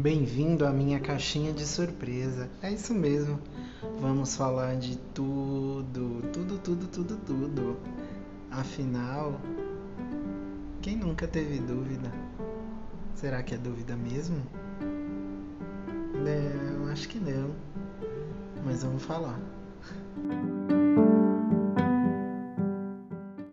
Bem-vindo à minha caixinha de surpresa. É isso mesmo. Vamos falar de tudo, tudo, tudo, tudo, tudo. Afinal, quem nunca teve dúvida? Será que é dúvida mesmo? Não, acho que não. Mas vamos falar.